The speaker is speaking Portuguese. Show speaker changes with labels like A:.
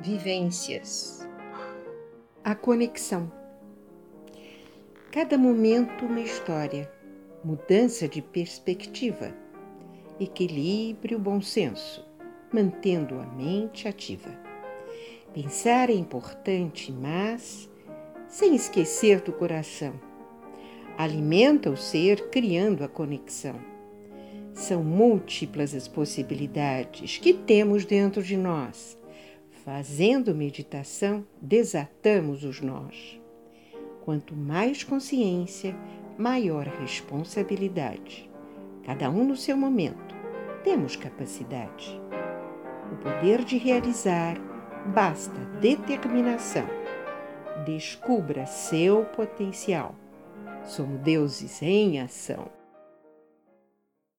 A: Vivências. A conexão. Cada momento uma história, mudança de perspectiva, equilíbrio, bom senso, mantendo a mente ativa. Pensar é importante, mas sem esquecer do coração. Alimenta o ser criando a conexão. São múltiplas as possibilidades que temos dentro de nós Fazendo meditação, desatamos os nós. Quanto mais consciência, maior responsabilidade. Cada um no seu momento, temos capacidade. O poder de realizar basta determinação. Descubra seu potencial. Somos deuses em ação.